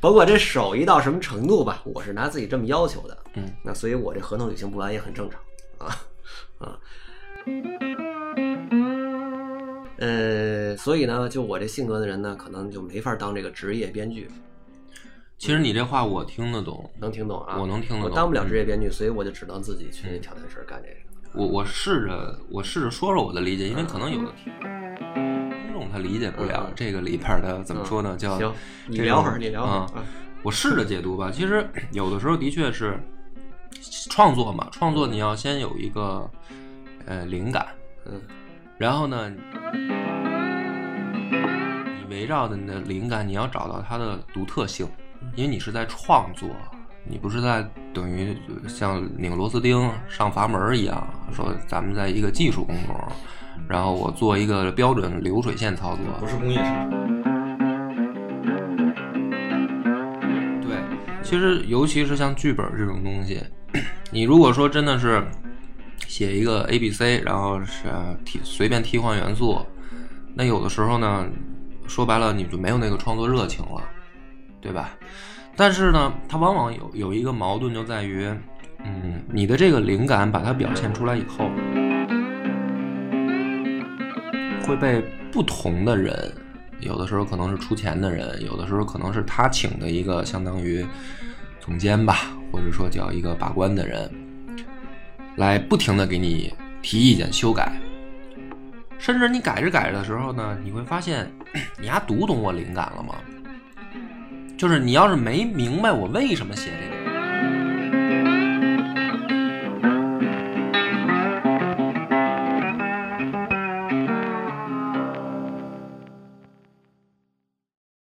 甭管这手艺到什么程度吧，我是拿自己这么要求的。嗯，那所以我这合同履行不完也很正常啊 啊。呃，所以呢，就我这性格的人呢，可能就没法当这个职业编剧。其实你这话我听得懂，能听懂啊？我能听得懂。我当不了职业编剧，所以我就只能自己去挑点事儿干这个。我我试着我试着说说我的理解，因为可能有的他理解不了这个里边的怎么说呢？叫行，你聊会儿，你聊会儿啊。我试着解读吧。其实有的时候的确是创作嘛，创作你要先有一个呃灵感，嗯，然后呢，你围绕着你的灵感，你要找到它的独特性，因为你是在创作。你不是在等于像拧螺丝钉上阀门一样，说咱们在一个技术工种，然后我做一个标准流水线操作，不是工业生产。对，其实尤其是像剧本这种东西，你如果说真的是写一个 A B C，然后是替随便替换元素，那有的时候呢，说白了你就没有那个创作热情了，对吧？但是呢，它往往有有一个矛盾，就在于，嗯，你的这个灵感把它表现出来以后，会被不同的人，有的时候可能是出钱的人，有的时候可能是他请的一个相当于总监吧，或者说叫一个把关的人，来不停的给你提意见、修改，甚至你改着改着的时候呢，你会发现，你还读懂我灵感了吗？就是你要是没明白我为什么写这